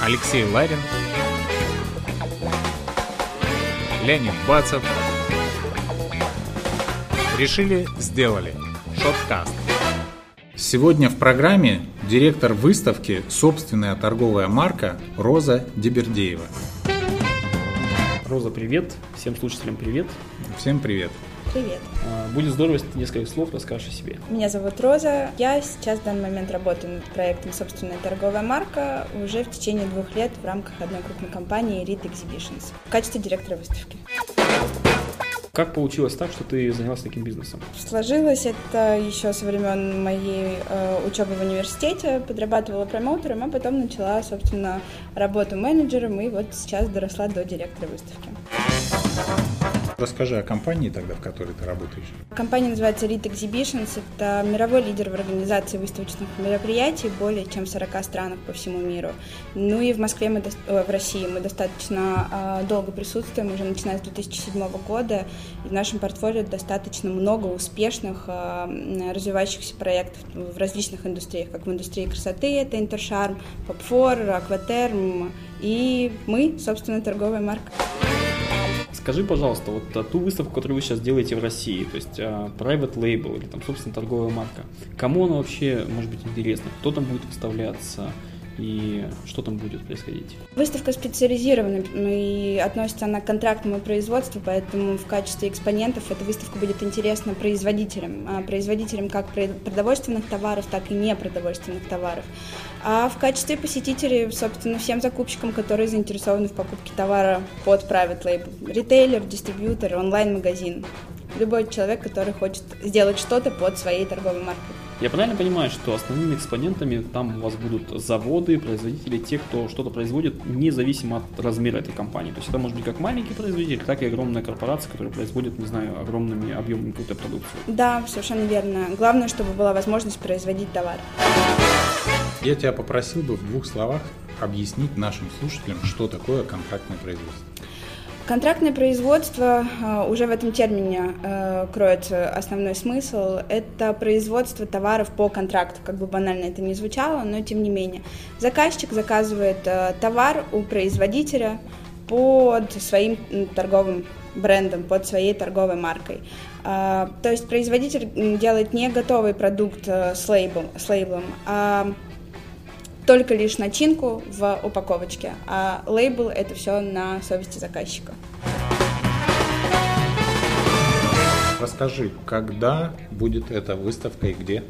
Алексей Ларин, Леонид Бацев. Решили, сделали. Шоткаст. Сегодня в программе директор выставки «Собственная торговая марка» Роза Дебердеева. Роза, привет. Всем слушателям привет. Всем привет. Привет. А, Будет здорово, если ты несколько слов расскажешь о себе. Меня зовут Роза. Я сейчас в данный момент работаю над проектом «Собственная торговая марка» уже в течение двух лет в рамках одной крупной компании Elite Exhibitions в качестве директора выставки. Как получилось так, что ты занялась таким бизнесом? Сложилось это еще со времен моей э, учебы в университете, подрабатывала промоутером, а потом начала, собственно, работу менеджером и вот сейчас доросла до директора выставки. Расскажи о компании тогда, в которой ты работаешь. Компания называется Elite Exhibitions. Это мировой лидер в организации выставочных мероприятий более чем в 40 странах по всему миру. Ну и в Москве, мы, э, в России мы достаточно э, долго присутствуем, уже начиная с 2007 года. И в нашем портфолио достаточно много успешных э, развивающихся проектов в различных индустриях, как в индустрии красоты, это Интершарм, Попфор, Акватерм, и мы, собственно, торговая марка. Скажи, пожалуйста, вот а, ту выставку, которую вы сейчас делаете в России, то есть а, private label или там, собственно, торговая марка, кому она вообще может быть интересна? Кто там будет выставляться? И что там будет происходить? Выставка специализирована ну, и относится она к контрактному производству, поэтому в качестве экспонентов эта выставка будет интересна производителям. А производителям как продовольственных товаров, так и непродовольственных товаров. А в качестве посетителей, собственно, всем закупщикам, которые заинтересованы в покупке товара под private label. Ритейлер, дистрибьютор, онлайн-магазин. Любой человек, который хочет сделать что-то под своей торговой маркой. Я правильно понимаю, что основными экспонентами там у вас будут заводы, производители, те, кто что-то производит, независимо от размера этой компании. То есть это может быть как маленький производитель, так и огромная корпорация, которая производит, не знаю, огромными объемами какую-то продукцию. Да, совершенно верно. Главное, чтобы была возможность производить товар. Я тебя попросил бы в двух словах объяснить нашим слушателям, что такое контрактное производство. Контрактное производство, э, уже в этом термине э, кроется основной смысл, это производство товаров по контракту, как бы банально это ни звучало, но тем не менее. Заказчик заказывает э, товар у производителя под своим торговым брендом, под своей торговой маркой. То есть производитель делает не готовый продукт с лейблом, с лейблом а только лишь начинку в упаковочке, а лейбл это все на совести заказчика. Расскажи, когда будет эта выставка и где?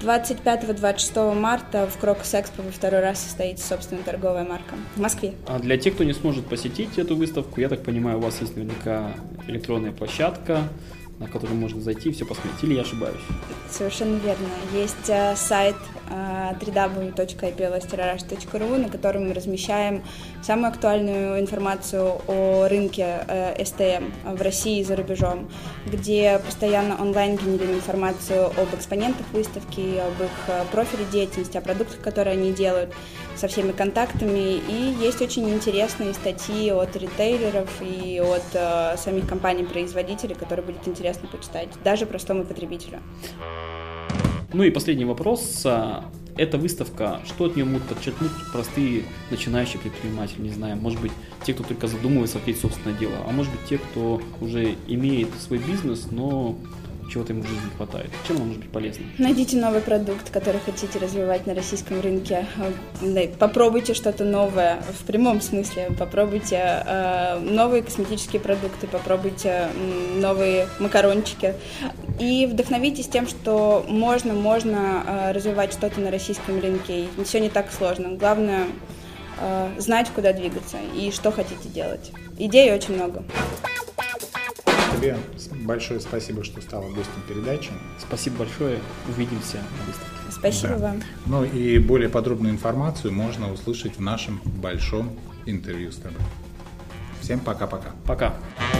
25-26 марта в Крокус Экспо во второй раз состоится собственная торговая марка в Москве. А для тех, кто не сможет посетить эту выставку, я так понимаю, у вас есть наверняка электронная площадка, на который можно зайти и все посмотреть, или я ошибаюсь? Совершенно верно. Есть э, сайт э, www.ipvlasтерараш.ru, на котором мы размещаем самую актуальную информацию о рынке э, STM в России и за рубежом, где постоянно онлайн генерируем информацию об экспонентах выставки, об их профиле деятельности, о продуктах, которые они делают, со всеми контактами. И есть очень интересные статьи от ритейлеров и от самих компаний-производителей, которые будет интересно почитать, даже простому потребителю. Ну и последний вопрос. Эта выставка, что от нее могут подчеркнуть простые начинающие предприниматели, не знаю, может быть, те, кто только задумывается открыть собственное дело, а может быть, те, кто уже имеет свой бизнес, но чего-то ему в жизни хватает. Чем он может быть полезным? Найдите новый продукт, который хотите развивать на российском рынке. Попробуйте что-то новое в прямом смысле. Попробуйте э, новые косметические продукты, попробуйте новые макарончики. И вдохновитесь тем, что можно, можно э, развивать что-то на российском рынке. И все не так сложно. Главное э, знать, куда двигаться и что хотите делать. Идей очень много. Тебе большое спасибо, что стала гостем передачи. Спасибо большое. Увидимся на выставке. Спасибо да. вам. Ну и более подробную информацию можно услышать в нашем большом интервью с тобой. Всем пока-пока. Пока. -пока. пока.